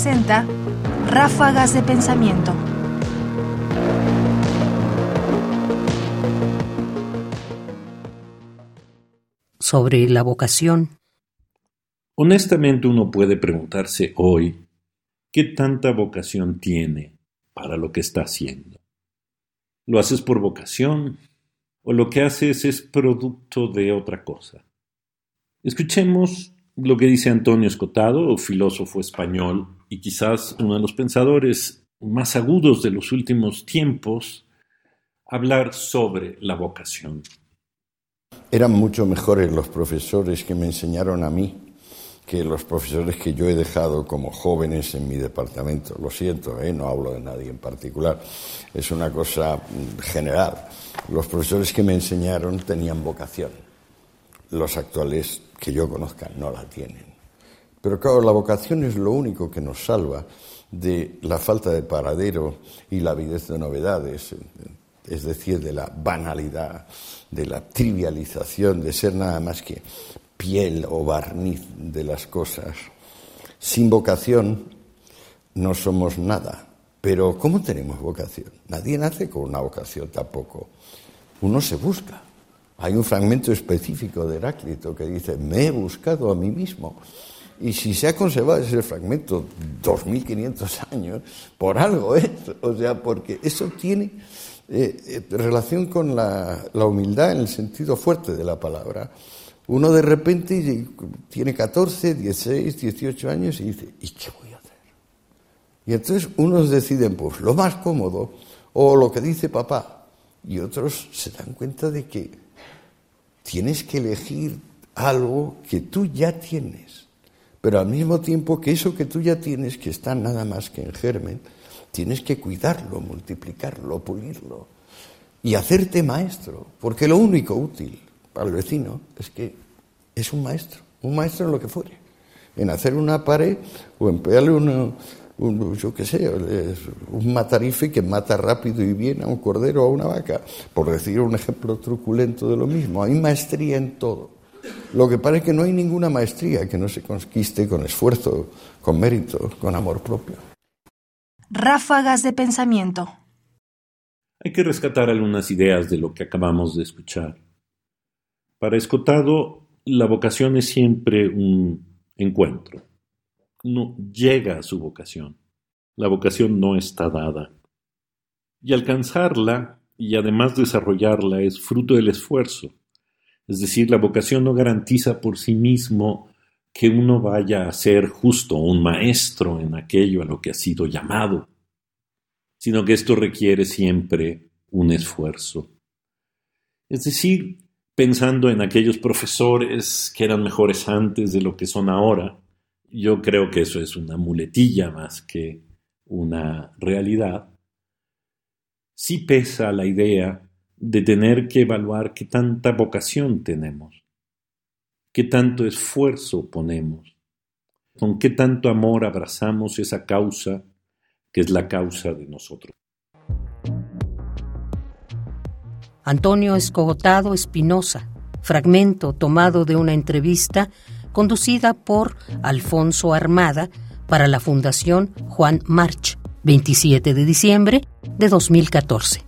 presenta Ráfagas de Pensamiento. Sobre la vocación. Honestamente uno puede preguntarse hoy qué tanta vocación tiene para lo que está haciendo. ¿Lo haces por vocación o lo que haces es producto de otra cosa? Escuchemos lo que dice Antonio Escotado, filósofo español y quizás uno de los pensadores más agudos de los últimos tiempos, hablar sobre la vocación. Eran mucho mejores los profesores que me enseñaron a mí que los profesores que yo he dejado como jóvenes en mi departamento. Lo siento, ¿eh? no hablo de nadie en particular, es una cosa mm, general. Los profesores que me enseñaron tenían vocación, los actuales que yo conozca no la tienen. Pero claro, la vocación es lo único que nos salva de la falta de paradero y la avidez de novedades, es decir, de la banalidad, de la trivialización, de ser nada más que piel o barniz de las cosas. Sin vocación no somos nada. Pero ¿cómo tenemos vocación? Nadie nace con una vocación tampoco. Uno se busca. Hay un fragmento específico de Heráclito que dice, me he buscado a mí mismo. Y si se ha conservado ese fragmento 2.500 años, por algo es. O sea, porque eso tiene eh, eh, relación con la humildad en el sentido fuerte de la palabra. Uno de repente tiene 14, 16, 18 años y dice, ¿y qué voy a hacer? Y entonces unos deciden, pues lo más cómodo o lo que dice papá. Y otros se dan cuenta de que tienes que elegir algo que tú ya tienes. Pero al mismo tiempo que eso que tú ya tienes, que está nada más que en germen, tienes que cuidarlo, multiplicarlo, pulirlo y hacerte maestro. Porque lo único útil al vecino es que es un maestro, un maestro en lo que fuere, en hacer una pared o en pegarle un, yo qué sé, un matarife que mata rápido y bien a un cordero o a una vaca, por decir un ejemplo truculento de lo mismo. Hay maestría en todo. Lo que parece que no hay ninguna maestría que no se conquiste con esfuerzo, con mérito, con amor propio. Ráfagas de pensamiento. Hay que rescatar algunas ideas de lo que acabamos de escuchar. Para Escotado, la vocación es siempre un encuentro. No llega a su vocación. La vocación no está dada. Y alcanzarla y además desarrollarla es fruto del esfuerzo. Es decir, la vocación no garantiza por sí mismo que uno vaya a ser justo un maestro en aquello a lo que ha sido llamado, sino que esto requiere siempre un esfuerzo. Es decir, pensando en aquellos profesores que eran mejores antes de lo que son ahora, yo creo que eso es una muletilla más que una realidad, sí pesa la idea de tener que evaluar qué tanta vocación tenemos, qué tanto esfuerzo ponemos, con qué tanto amor abrazamos esa causa que es la causa de nosotros. Antonio Escogotado Espinosa, fragmento tomado de una entrevista conducida por Alfonso Armada para la Fundación Juan March, 27 de diciembre de 2014.